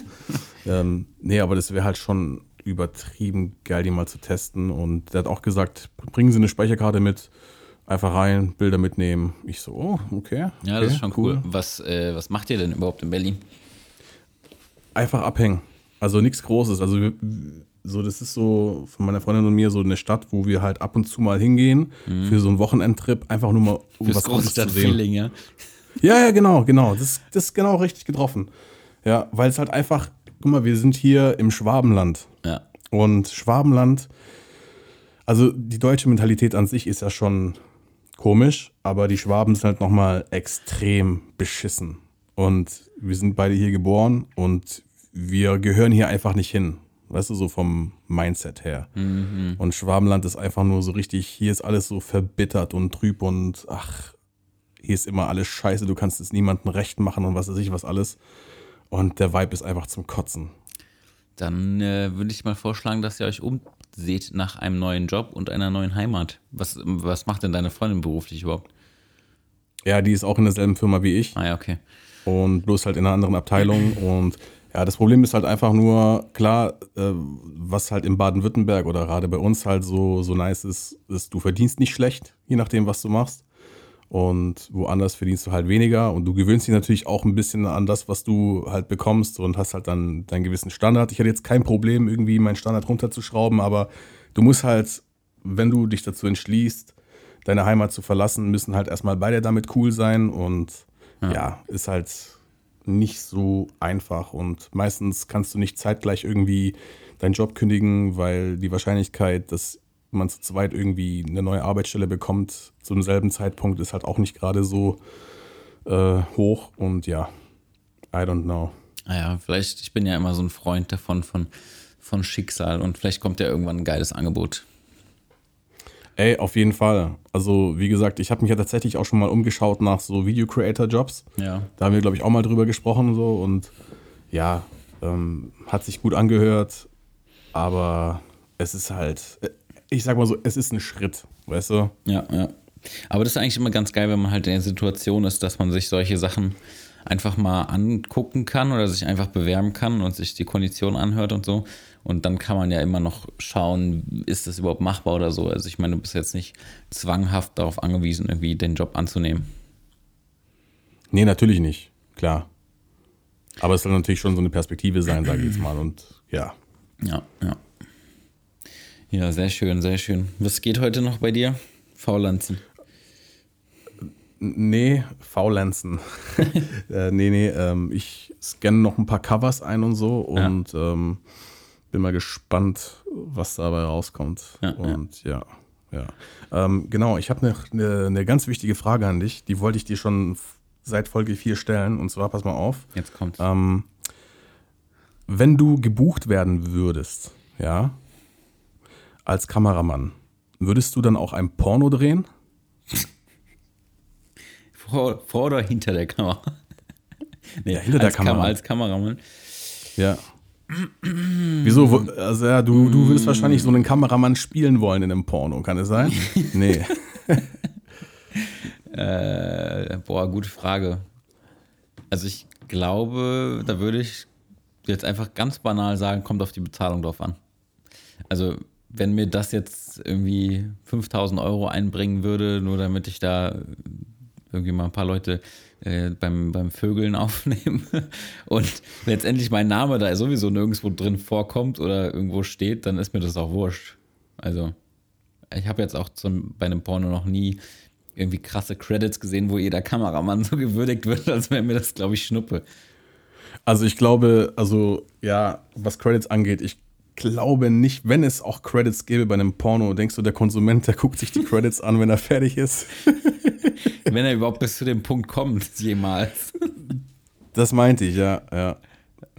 ähm, nee, aber das wäre halt schon übertrieben geil, die mal zu testen. Und der hat auch gesagt, bringen Sie eine Speicherkarte mit, einfach rein, Bilder mitnehmen. Ich so, oh, okay. Ja, okay, das ist schon cool. cool. Was, äh, was macht ihr denn überhaupt in Berlin? Einfach abhängen. Also nichts Großes. Also so, das ist so von meiner Freundin und mir so eine Stadt, wo wir halt ab und zu mal hingehen mhm. für so einen Wochenendtrip, einfach nur mal um Fürs was Großes zu sehen. Feeling, ja. Ja, ja, genau, genau. Das, das ist genau richtig getroffen. Ja, weil es halt einfach, guck mal, wir sind hier im Schwabenland. Ja. Und Schwabenland, also die deutsche Mentalität an sich ist ja schon komisch, aber die Schwaben sind halt nochmal extrem beschissen. Und wir sind beide hier geboren und wir gehören hier einfach nicht hin. Weißt du, so vom Mindset her. Mhm. Und Schwabenland ist einfach nur so richtig, hier ist alles so verbittert und trüb und ach, hier ist immer alles scheiße, du kannst es niemandem recht machen und was weiß ich was alles. Und der Vibe ist einfach zum Kotzen. Dann äh, würde ich mal vorschlagen, dass ihr euch umseht nach einem neuen Job und einer neuen Heimat. Was, was macht denn deine Freundin beruflich überhaupt? Ja, die ist auch in derselben Firma wie ich. Ah ja, okay. Und bloß halt in einer anderen Abteilung. Und ja, das Problem ist halt einfach nur, klar, äh, was halt in Baden-Württemberg oder gerade bei uns halt so, so nice ist, ist, du verdienst nicht schlecht, je nachdem, was du machst. Und woanders verdienst du halt weniger. Und du gewöhnst dich natürlich auch ein bisschen an das, was du halt bekommst und hast halt dann deinen gewissen Standard. Ich hatte jetzt kein Problem, irgendwie meinen Standard runterzuschrauben, aber du musst halt, wenn du dich dazu entschließt, deine Heimat zu verlassen, müssen halt erstmal beide damit cool sein. Und ja, ja ist halt nicht so einfach. Und meistens kannst du nicht zeitgleich irgendwie deinen Job kündigen, weil die Wahrscheinlichkeit, dass man zu zweit irgendwie eine neue Arbeitsstelle bekommt, zu demselben Zeitpunkt ist halt auch nicht gerade so äh, hoch. Und ja, I don't know. Naja, ah vielleicht, ich bin ja immer so ein Freund davon, von, von Schicksal und vielleicht kommt ja irgendwann ein geiles Angebot. Ey, auf jeden Fall. Also, wie gesagt, ich habe mich ja tatsächlich auch schon mal umgeschaut nach so Video-Creator-Jobs. Ja. Da haben wir, glaube ich, auch mal drüber gesprochen so und ja, ähm, hat sich gut angehört, aber es ist halt, ich sag mal so, es ist ein Schritt, weißt du? Ja, ja. Aber das ist eigentlich immer ganz geil, wenn man halt in der Situation ist, dass man sich solche Sachen einfach mal angucken kann oder sich einfach bewerben kann und sich die Konditionen anhört und so. Und dann kann man ja immer noch schauen, ist das überhaupt machbar oder so. Also ich meine, du bist jetzt nicht zwanghaft darauf angewiesen, irgendwie den Job anzunehmen. Nee, natürlich nicht, klar. Aber es soll natürlich schon so eine Perspektive sein, sage ich jetzt mal. Und ja. Ja, ja. Ja, sehr schön, sehr schön. Was geht heute noch bei dir? Faulanzen. Nee, Faulenzen. äh, nee, nee, ähm, ich scanne noch ein paar Covers ein und so und ja. ähm, bin mal gespannt, was dabei rauskommt. Ja, und ja, ja. ja. Ähm, genau, ich habe eine ne, ganz wichtige Frage an dich, die wollte ich dir schon seit Folge 4 stellen und zwar, pass mal auf. Jetzt kommt's. Ähm, wenn du gebucht werden würdest, ja, als Kameramann, würdest du dann auch ein Porno drehen? Vor, vor oder hinter der Kamera? nee, ja, hinter der Kamera. Kam, als Kameramann. Ja. Wieso? Also ja, du, du würdest wahrscheinlich so einen Kameramann spielen wollen in einem Porno, kann es sein? nee. äh, boah, gute Frage. Also ich glaube, da würde ich jetzt einfach ganz banal sagen, kommt auf die Bezahlung drauf an. Also wenn mir das jetzt irgendwie 5000 Euro einbringen würde, nur damit ich da irgendwie mal ein paar Leute äh, beim, beim Vögeln aufnehme und letztendlich mein Name da sowieso nirgendwo drin vorkommt oder irgendwo steht, dann ist mir das auch wurscht. Also, ich habe jetzt auch zum, bei einem Porno noch nie irgendwie krasse Credits gesehen, wo jeder Kameramann so gewürdigt wird, als wäre mir das, glaube ich, Schnuppe. Also ich glaube, also ja, was Credits angeht, ich glaube nicht, wenn es auch Credits gäbe bei einem Porno, denkst du, der Konsument, der guckt sich die Credits an, wenn er fertig ist? wenn er überhaupt bis zu dem Punkt kommt, jemals. Das meinte ich, ja, ja.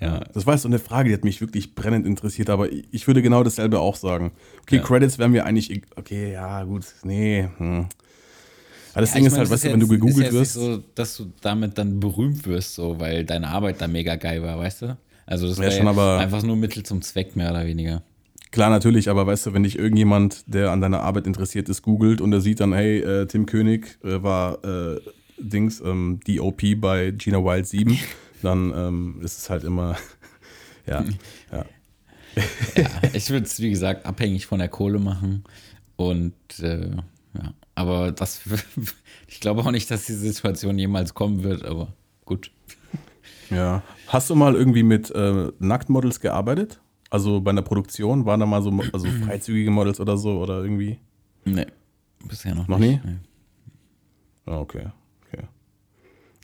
Ja. Das war so eine Frage, die hat mich wirklich brennend interessiert, aber ich würde genau dasselbe auch sagen. Okay, ja. Credits wären wir eigentlich, okay, ja, gut, nee. Hm. Aber das ja, Ding ist meine, halt, weißt du, wenn du gegoogelt ist wirst. Nicht so, dass du damit dann berühmt wirst, so, weil deine Arbeit da mega geil war, weißt du? Also das ja, schon, aber einfach nur Mittel zum Zweck, mehr oder weniger. Klar, natürlich, aber weißt du, wenn dich irgendjemand, der an deiner Arbeit interessiert ist, googelt und er sieht dann, hey, äh, Tim König äh, war äh, Dings, ähm, DOP bei Gina Wild 7, dann ähm, ist es halt immer, ja, ja. ja, ich würde es, wie gesagt, abhängig von der Kohle machen und äh, ja, aber das, ich glaube auch nicht, dass die Situation jemals kommen wird, aber gut. Ja. Hast du mal irgendwie mit äh, Nacktmodels gearbeitet? Also bei einer Produktion waren da mal so also freizügige Models oder so oder irgendwie? Nee, bisher noch, noch nicht. Noch nie? Nee. Ah, okay, okay.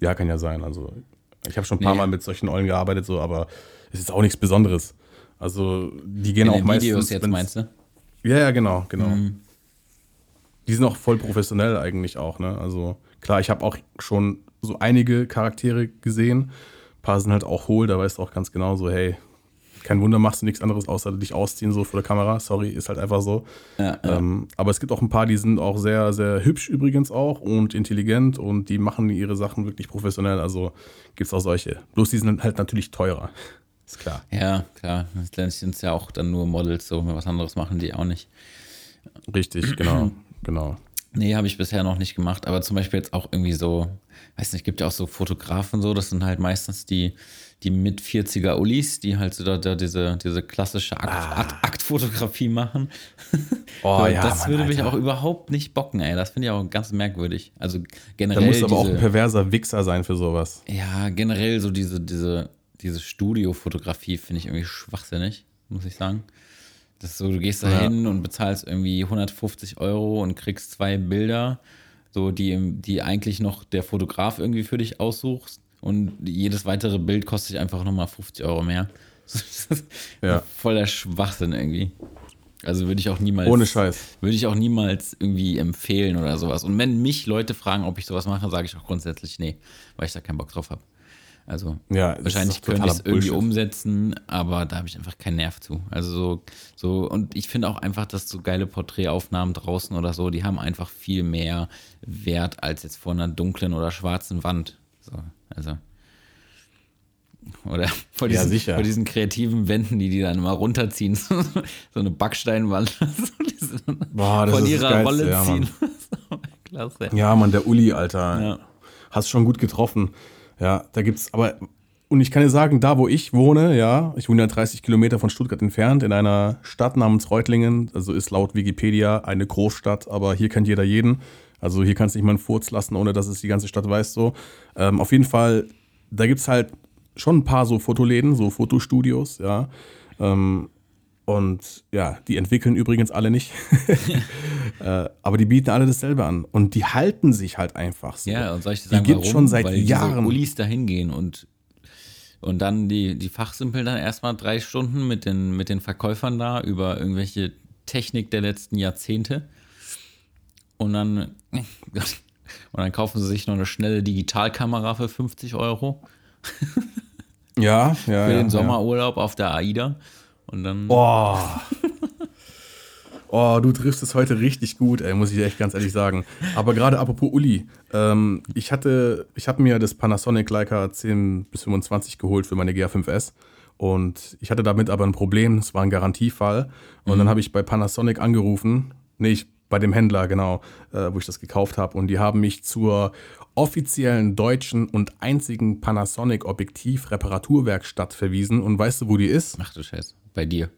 Ja, kann ja sein. Also ich habe schon ein paar nee. Mal mit solchen Eulen gearbeitet, so, aber es ist auch nichts Besonderes. Also die gehen In auch meistens. Videos jetzt meinst du? Ja, ja, genau, genau. Mhm. Die sind auch voll professionell eigentlich auch, ne? Also klar, ich habe auch schon so einige Charaktere gesehen. Paar sind halt auch hohl, da weißt du auch ganz genau so, hey, kein Wunder, machst du nichts anderes, außer dich ausziehen so vor der Kamera. Sorry, ist halt einfach so. Ja, ja. Ähm, aber es gibt auch ein paar, die sind auch sehr, sehr hübsch übrigens auch und intelligent und die machen ihre Sachen wirklich professionell. Also gibt es auch solche. Bloß die sind halt natürlich teurer. Ist klar. Ja, klar. Letztendlich sind es ja auch dann nur Models, so was anderes machen die auch nicht. Richtig, genau, genau. Nee, habe ich bisher noch nicht gemacht, aber zum Beispiel jetzt auch irgendwie so, weiß nicht, gibt ja auch so Fotografen so, das sind halt meistens die, die mit 40er Ulis, die halt so da, da diese, diese klassische Akt, ah. Akt, Aktfotografie machen. Oh, so, ja, das Mann, würde Alter. mich auch überhaupt nicht bocken, ey. Das finde ich auch ganz merkwürdig. Also generell. Da muss aber diese, auch ein perverser Wichser sein für sowas. Ja, generell so diese, diese, diese Studiofotografie finde ich irgendwie schwachsinnig, muss ich sagen. Das ist so, du gehst da ja. hin und bezahlst irgendwie 150 Euro und kriegst zwei Bilder, so die, die eigentlich noch der Fotograf irgendwie für dich aussuchst. Und jedes weitere Bild kostet einfach nochmal 50 Euro mehr. ja. Voller Schwachsinn irgendwie. Also würde ich auch niemals. Ohne Scheiß. Würde ich auch niemals irgendwie empfehlen oder sowas. Und wenn mich Leute fragen, ob ich sowas mache, sage ich auch grundsätzlich nee, weil ich da keinen Bock drauf habe. Also ja, wahrscheinlich könnte ich es irgendwie umsetzen, aber da habe ich einfach keinen Nerv zu. Also so, so und ich finde auch einfach, dass so geile Porträtaufnahmen draußen oder so, die haben einfach viel mehr Wert als jetzt vor einer dunklen oder schwarzen Wand. So, also. Oder vor diesen, ja, vor diesen kreativen Wänden, die die dann immer runterziehen. so eine Backsteinwand. Boah, das von ist ihrer das Rolle ja, ziehen. Klasse. Ja, Mann, der Uli, Alter. Ja. Hast schon gut getroffen. Ja, da gibt's aber, und ich kann dir sagen, da wo ich wohne, ja, ich wohne ja 30 Kilometer von Stuttgart entfernt, in einer Stadt namens Reutlingen, also ist laut Wikipedia eine Großstadt, aber hier kennt jeder jeden. Also hier kannst du nicht mal einen Furz lassen, ohne dass es die ganze Stadt weiß so. Ähm, auf jeden Fall, da gibt's halt schon ein paar so Fotoläden, so Fotostudios, ja. Ähm, und ja, die entwickeln übrigens alle nicht. äh, aber die bieten alle dasselbe an. Und die halten sich halt einfach so. Ja, und soll ich dir sagen, die gibt schon seit Weil Jahren. Diese Ulis da hingehen und, und dann die, die fachsimpeln dann erstmal drei Stunden mit den, mit den Verkäufern da über irgendwelche Technik der letzten Jahrzehnte. Und dann, und dann kaufen sie sich noch eine schnelle Digitalkamera für 50 Euro. ja, ja. Für ja, den Sommerurlaub ja. auf der AIDA. Und dann. Oh. Oh, du triffst es heute richtig gut, ey, muss ich echt ganz ehrlich sagen. Aber gerade apropos Uli, ähm, ich hatte, ich habe mir das Panasonic Leica 10 bis 25 geholt für meine GA5S und ich hatte damit aber ein Problem, es war ein Garantiefall und mhm. dann habe ich bei Panasonic angerufen, nee, ich, bei dem Händler, genau, äh, wo ich das gekauft habe und die haben mich zur offiziellen deutschen und einzigen Panasonic Objektiv Reparaturwerkstatt verwiesen und weißt du, wo die ist? Ach du Scheiße bei dir.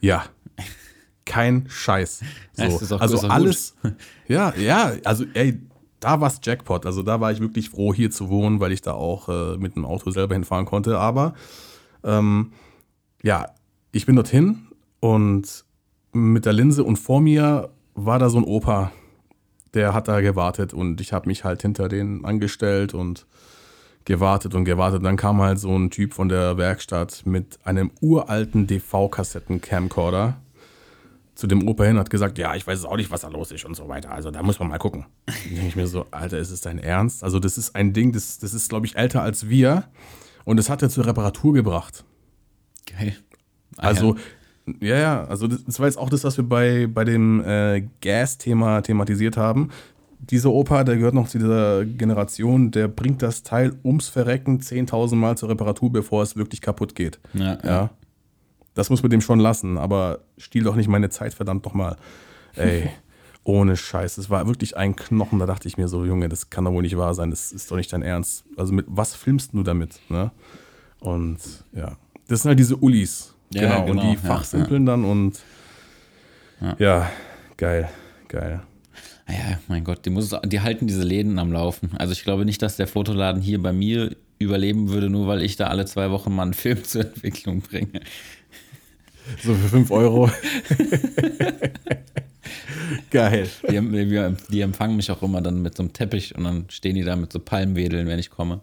Ja. Kein Scheiß. So. also alles. Ja, ja, also ey, da war es Jackpot. Also da war ich wirklich froh, hier zu wohnen, weil ich da auch äh, mit dem Auto selber hinfahren konnte. Aber ähm, ja, ich bin dorthin und mit der Linse und vor mir war da so ein Opa, der hat da gewartet und ich habe mich halt hinter den angestellt und gewartet und gewartet. Dann kam halt so ein Typ von der Werkstatt mit einem uralten DV-Kassetten-Camcorder zu dem Opa hin und hat gesagt, ja, ich weiß auch nicht, was da los ist und so weiter. Also da muss man mal gucken. Dann denke ich mir so, Alter, ist es dein Ernst? Also das ist ein Ding, das, das ist, glaube ich, älter als wir und das hat er zur Reparatur gebracht. Geil. Ah, also, ja, ja, also das, das, war jetzt auch das, was wir bei, bei dem äh, Gas-Thema thematisiert haben dieser Opa, der gehört noch zu dieser Generation, der bringt das Teil ums Verrecken 10.000 Mal zur Reparatur, bevor es wirklich kaputt geht. Ja, ja. Das muss man dem schon lassen, aber stiehl doch nicht meine Zeit, verdammt doch mal. Ey, ohne Scheiß. Es war wirklich ein Knochen, da dachte ich mir so, Junge, das kann doch wohl nicht wahr sein, das ist doch nicht dein Ernst. Also mit was filmst du damit? Ne? Und ja, das sind halt diese Ulis. Ja, genau. genau. Und die genau. fachsimpeln ja, dann und ja, geil, geil. Ja, mein Gott, die, muss, die halten diese Läden am Laufen. Also ich glaube nicht, dass der Fotoladen hier bei mir überleben würde, nur weil ich da alle zwei Wochen mal einen Film zur Entwicklung bringe. So für 5 Euro. Geil. Die, die, empfangen mich auch immer dann mit so einem Teppich und dann stehen die da mit so Palmwedeln, wenn ich komme.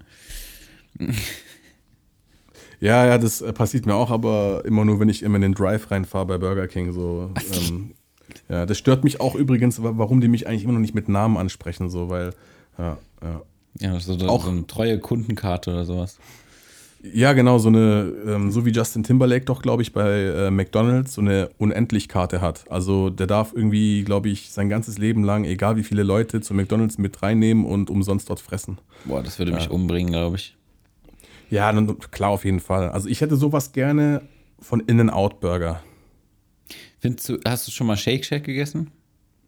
Ja, ja, das passiert mir auch, aber immer nur, wenn ich immer in den Drive reinfahre bei Burger King. So, ähm, ja, das stört mich auch übrigens, warum die mich eigentlich immer noch nicht mit Namen ansprechen, so, weil, ja, ja. Ja, so, auch, so eine treue Kundenkarte oder sowas. Ja, genau, so eine, ähm, so wie Justin Timberlake doch, glaube ich, bei äh, McDonalds so eine Unendlichkarte hat. Also der darf irgendwie, glaube ich, sein ganzes Leben lang, egal wie viele Leute, zu McDonalds mit reinnehmen und umsonst dort fressen. Boah, das würde ja. mich umbringen, glaube ich. Ja, dann, klar, auf jeden Fall. Also ich hätte sowas gerne von In-N-Out Burger. Findest du, hast du schon mal Shake Shack gegessen?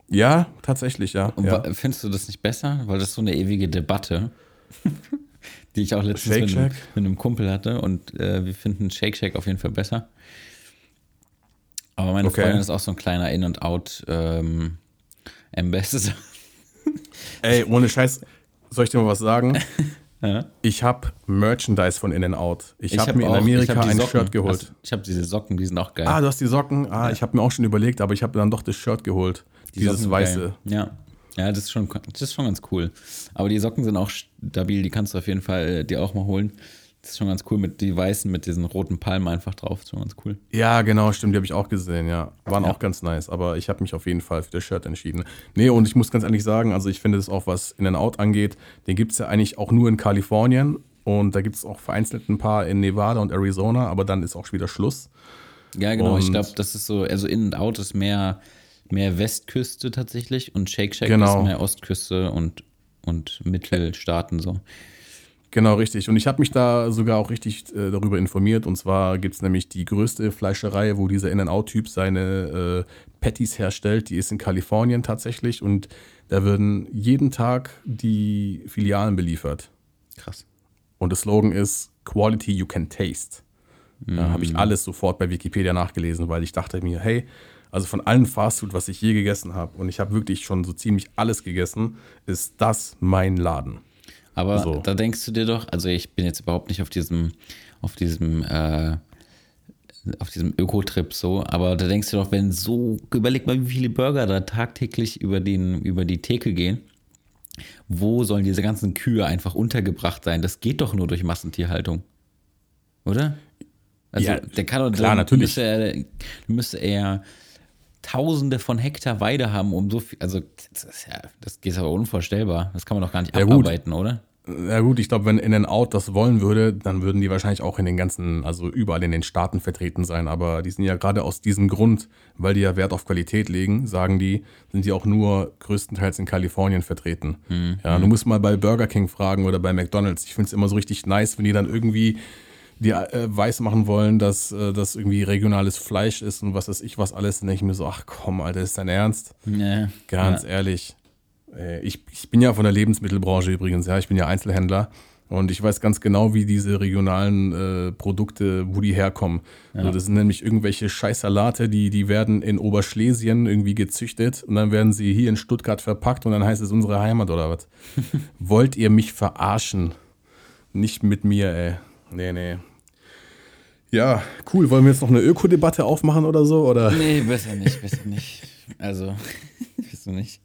Ja, tatsächlich, ja. ja. Findest du das nicht besser? Weil das ist so eine ewige Debatte. die ich auch letztens mit einem, mit, einem, Kumpel hatte. Und äh, wir finden Shake Shack auf jeden Fall besser. Aber meine okay. Freundin ist auch so ein kleiner In- und Out-Ambassador. Ähm, Ey, ohne Scheiß, soll ich dir mal was sagen? ja? Ich habe Merchandise von In-N-Out. Ich, ich habe hab mir in Amerika ein Socken. Shirt geholt. Also, ich habe diese Socken, die sind auch geil. Ah, du hast die Socken? Ah, ja. ich habe mir auch schon überlegt, aber ich habe dann doch das Shirt geholt. Die dieses Socken weiße. Geil. Ja. Ja, das ist, schon, das ist schon ganz cool. Aber die Socken sind auch stabil, die kannst du auf jeden Fall äh, dir auch mal holen. Das ist schon ganz cool mit die weißen mit diesen roten Palmen einfach drauf. Das ist schon ganz cool. Ja, genau, stimmt, die habe ich auch gesehen, ja. Waren ja. auch ganz nice, aber ich habe mich auf jeden Fall für das Shirt entschieden. Nee, und ich muss ganz ehrlich sagen, also ich finde das auch, was In and Out angeht, den gibt es ja eigentlich auch nur in Kalifornien und da gibt es auch vereinzelt ein paar in Nevada und Arizona, aber dann ist auch schon wieder Schluss. Ja, genau, und ich glaube, das ist so, also In and Out ist mehr mehr Westküste tatsächlich und Shake Shack genau. ist mehr Ostküste und, und Mittelstaaten so. Genau, richtig. Und ich habe mich da sogar auch richtig äh, darüber informiert. Und zwar gibt es nämlich die größte Fleischerei, wo dieser In-N-Out-Typ seine äh, Patties herstellt. Die ist in Kalifornien tatsächlich. Und da werden jeden Tag die Filialen beliefert. Krass. Und das Slogan ist Quality you can taste. Da habe ich mm. alles sofort bei Wikipedia nachgelesen, weil ich dachte mir, hey, also von allen Fastfood, was ich je gegessen habe, und ich habe wirklich schon so ziemlich alles gegessen, ist das mein Laden. Aber so. da denkst du dir doch, also ich bin jetzt überhaupt nicht auf diesem, auf diesem, äh, auf diesem Ökotrip so, aber da denkst du doch, wenn so, überleg mal, wie viele Burger da tagtäglich über, den, über die Theke gehen. Wo sollen diese ganzen Kühe einfach untergebracht sein? Das geht doch nur durch Massentierhaltung. Oder? Also ja, der kann doch, klar, natürlich. Müsste er, müsste er Tausende von Hektar Weide haben, um so viel. Also, das ist ja, das ist aber unvorstellbar. Das kann man doch gar nicht ja, abarbeiten, gut. oder? Ja gut, ich glaube, wenn In n Out das wollen würde, dann würden die wahrscheinlich auch in den ganzen, also überall in den Staaten vertreten sein. Aber die sind ja gerade aus diesem Grund, weil die ja Wert auf Qualität legen, sagen die, sind die auch nur größtenteils in Kalifornien vertreten. Mhm. Ja, du musst mal bei Burger King fragen oder bei McDonalds. Ich finde es immer so richtig nice, wenn die dann irgendwie die äh, weiß machen wollen, dass äh, das irgendwie regionales Fleisch ist und was weiß ich was alles, dann denke ich mir so, ach komm, Alter, ist dein Ernst? Nee. Ganz ja. ehrlich. Äh, ich, ich bin ja von der Lebensmittelbranche übrigens, ja, ich bin ja Einzelhändler und ich weiß ganz genau, wie diese regionalen äh, Produkte, wo die herkommen. Ja. Also das sind nämlich irgendwelche Scheißsalate, die, die werden in Oberschlesien irgendwie gezüchtet und dann werden sie hier in Stuttgart verpackt und dann heißt es unsere Heimat oder was. Wollt ihr mich verarschen? Nicht mit mir, ey. Nee, nee. Ja, cool. Wollen wir jetzt noch eine Ökodebatte aufmachen oder so? Oder? Nee, besser nicht, besser nicht. Also, wieso nicht?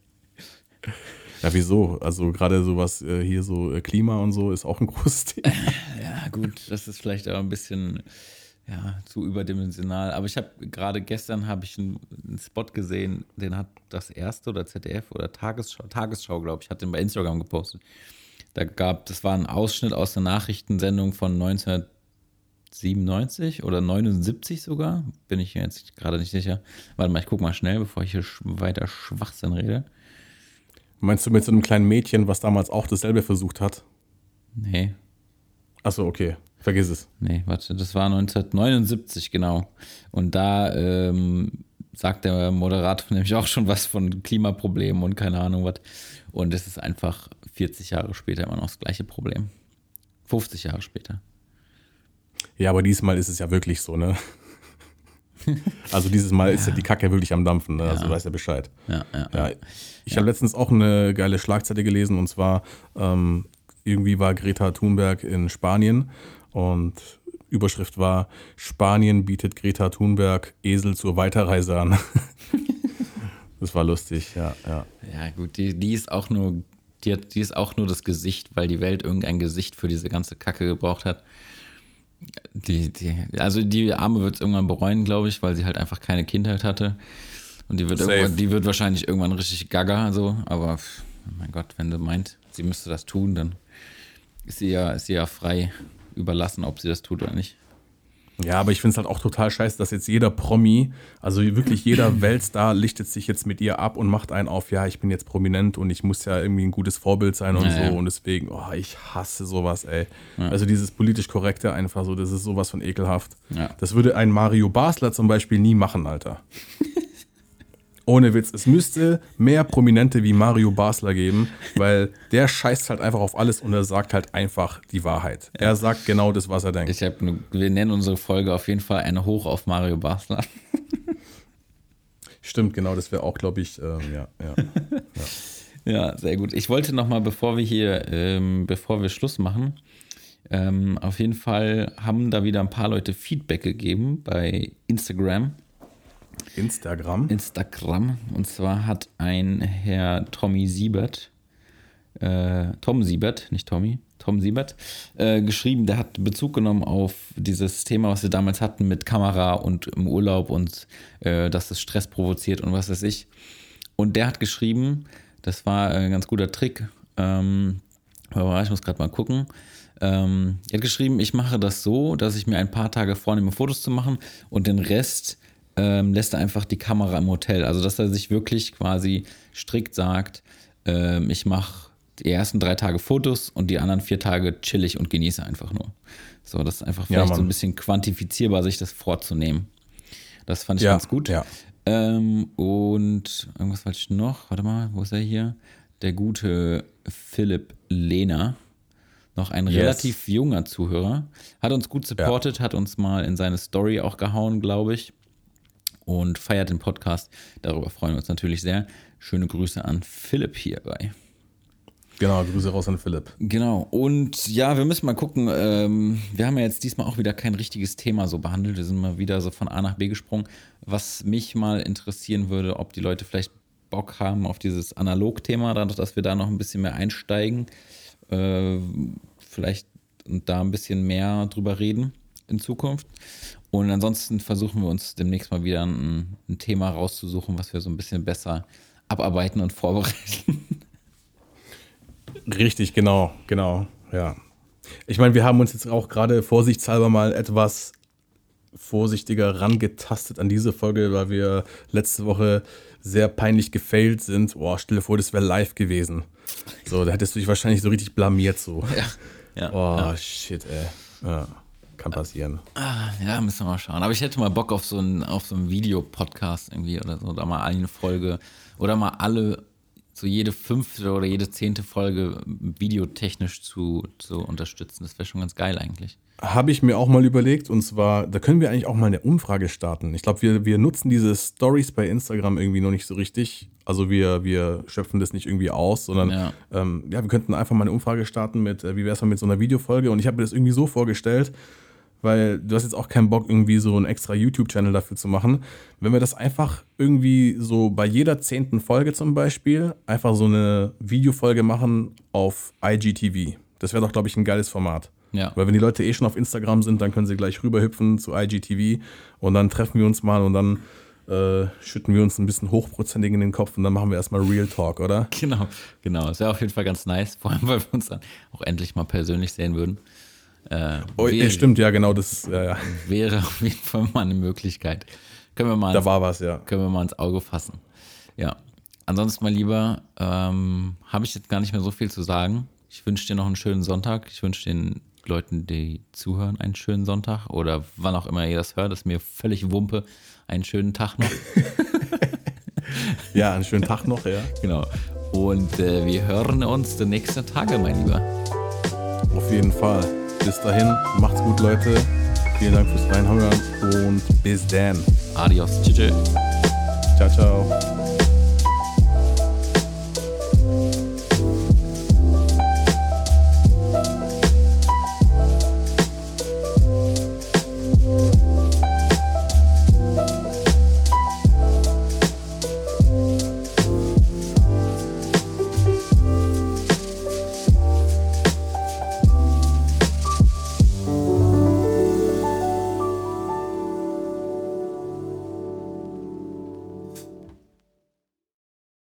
Ja, wieso? Also gerade sowas äh, hier so äh, Klima und so ist auch ein großes Thema. Ja, gut, das ist vielleicht auch ein bisschen ja, zu überdimensional. Aber ich habe gerade gestern habe ich einen, einen, Spot gesehen, den hat das erste oder ZDF oder Tagesschau, Tagesschau, glaube ich, hat den bei Instagram gepostet. Da gab, das war ein Ausschnitt aus einer Nachrichtensendung von 1997 oder 79 sogar. Bin ich jetzt gerade nicht sicher. Warte mal, ich gucke mal schnell, bevor ich hier weiter Schwachsinn rede. Meinst du mit so einem kleinen Mädchen, was damals auch dasselbe versucht hat? Nee. Achso, okay. Vergiss es. Nee, warte, das war 1979, genau. Und da ähm, sagt der Moderator nämlich auch schon was von Klimaproblemen und keine Ahnung was. Und es ist einfach 40 Jahre später immer noch das gleiche Problem. 50 Jahre später. Ja, aber diesmal ist es ja wirklich so, ne? Also dieses Mal ja. ist ja die Kacke wirklich am Dampfen, ne? also ja. weiß er Bescheid. Ja, ja, ja. Ich habe letztens auch eine geile Schlagzeile gelesen und zwar ähm, irgendwie war Greta Thunberg in Spanien und Überschrift war Spanien bietet Greta Thunberg Esel zur Weiterreise an. das war lustig, ja, ja. Ja, gut, die, die ist auch nur die, hat, die ist auch nur das Gesicht, weil die Welt irgendein Gesicht für diese ganze Kacke gebraucht hat. Die, die, also die Arme wird es irgendwann bereuen, glaube ich, weil sie halt einfach keine Kindheit hatte. Und die wird, irgendwann, die wird wahrscheinlich irgendwann richtig gaga, so. Aber mein Gott, wenn du meint, sie müsste das tun, dann ist sie ja, ist sie ja frei. überlassen, ob sie das tut oder nicht. Ja, aber ich finde es halt auch total scheiße, dass jetzt jeder Promi, also wirklich jeder Weltstar lichtet sich jetzt mit ihr ab und macht einen auf, ja, ich bin jetzt prominent und ich muss ja irgendwie ein gutes Vorbild sein und ja, so. Ja. Und deswegen, oh, ich hasse sowas, ey. Ja. Also dieses politisch Korrekte einfach so, das ist sowas von ekelhaft. Das würde ein Mario Basler zum Beispiel nie machen, Alter. Ohne Witz. Es müsste mehr Prominente wie Mario Basler geben, weil der scheißt halt einfach auf alles und er sagt halt einfach die Wahrheit. Ja. Er sagt genau das, was er denkt. Ich hab, wir nennen unsere Folge auf jeden Fall eine Hoch auf Mario Basler. Stimmt, genau, das wäre auch, glaube ich, ähm, ja, ja, ja. ja. sehr gut. Ich wollte nochmal, bevor wir hier, ähm, bevor wir Schluss machen, ähm, auf jeden Fall haben da wieder ein paar Leute Feedback gegeben bei Instagram. Instagram. Instagram. Und zwar hat ein Herr Tommy Siebert, äh, Tom Siebert, nicht Tommy, Tom Siebert, äh, geschrieben, der hat Bezug genommen auf dieses Thema, was wir damals hatten mit Kamera und im Urlaub und äh, dass das Stress provoziert und was weiß ich. Und der hat geschrieben, das war ein ganz guter Trick. Ähm, ich muss gerade mal gucken. Ähm, er hat geschrieben, ich mache das so, dass ich mir ein paar Tage vornehme, Fotos zu machen und den Rest ähm, lässt er einfach die Kamera im Hotel. Also, dass er sich wirklich quasi strikt sagt, ähm, ich mache die ersten drei Tage Fotos und die anderen vier Tage chill ich und genieße einfach nur. So, das ist einfach vielleicht ja, so ein bisschen quantifizierbar, sich das vorzunehmen. Das fand ich ja, ganz gut. Ja. Ähm, und irgendwas wollte ich noch? Warte mal, wo ist er hier? Der gute Philipp Lehner noch ein yes. relativ junger Zuhörer, hat uns gut supportet, hat uns mal in seine Story auch gehauen, glaube ich und feiert den Podcast. Darüber freuen wir uns natürlich sehr. Schöne Grüße an Philipp hierbei. Genau, Grüße raus an Philipp. Genau. Und ja, wir müssen mal gucken. Ähm, wir haben ja jetzt diesmal auch wieder kein richtiges Thema so behandelt. Wir sind mal wieder so von A nach B gesprungen. Was mich mal interessieren würde, ob die Leute vielleicht Bock haben auf dieses Analog-Thema, dass wir da noch ein bisschen mehr einsteigen. Äh, vielleicht und da ein bisschen mehr drüber reden in Zukunft. Und ansonsten versuchen wir uns demnächst mal wieder ein, ein Thema rauszusuchen, was wir so ein bisschen besser abarbeiten und vorbereiten. Richtig, genau, genau, ja. Ich meine, wir haben uns jetzt auch gerade vorsichtshalber mal etwas vorsichtiger rangetastet an diese Folge, weil wir letzte Woche sehr peinlich gefailt sind. Boah, stell dir vor, das wäre live gewesen. So, da hättest du dich wahrscheinlich so richtig blamiert so. Ja. ja oh, ja. shit, ey. Ja. Kann passieren. Ah, ja, müssen wir mal schauen. Aber ich hätte mal Bock auf so einen, auf so einen Videopodcast irgendwie oder so. Oder mal eine Folge. Oder mal alle, so jede fünfte oder jede zehnte Folge videotechnisch zu, zu unterstützen. Das wäre schon ganz geil eigentlich. Habe ich mir auch mal überlegt. Und zwar, da können wir eigentlich auch mal eine Umfrage starten. Ich glaube, wir, wir nutzen diese Stories bei Instagram irgendwie noch nicht so richtig. Also wir, wir schöpfen das nicht irgendwie aus, sondern ja. Ähm, ja wir könnten einfach mal eine Umfrage starten mit, äh, wie wäre es mal mit so einer Videofolge. Und ich habe mir das irgendwie so vorgestellt, weil du hast jetzt auch keinen Bock, irgendwie so einen extra YouTube-Channel dafür zu machen. Wenn wir das einfach irgendwie so bei jeder zehnten Folge zum Beispiel einfach so eine Videofolge machen auf IGTV. Das wäre doch, glaube ich, ein geiles Format. Ja. Weil wenn die Leute eh schon auf Instagram sind, dann können sie gleich rüberhüpfen zu IGTV und dann treffen wir uns mal und dann äh, schütten wir uns ein bisschen hochprozentig in den Kopf und dann machen wir erstmal Real Talk, oder? Genau, genau. Das wäre auf jeden Fall ganz nice, vor allem weil wir uns dann auch endlich mal persönlich sehen würden. Äh, oh, wäre, stimmt, ja, genau. Das ja, ja. wäre auf jeden Fall mal eine Möglichkeit. Können wir mal da ins, war was, ja. Können wir mal ins Auge fassen. Ja. Ansonsten, mal lieber, ähm, habe ich jetzt gar nicht mehr so viel zu sagen. Ich wünsche dir noch einen schönen Sonntag. Ich wünsche den Leuten, die zuhören, einen schönen Sonntag oder wann auch immer ihr das hört. Ist mir völlig Wumpe. Einen schönen Tag noch. ja, einen schönen Tag noch, ja. Genau. Und äh, wir hören uns die nächsten Tage, mein Lieber. Auf jeden Fall. Bis dahin, macht's gut, Leute. Vielen Dank fürs Reinhören und bis dann. Adios. Tschüss. Ciao, ciao.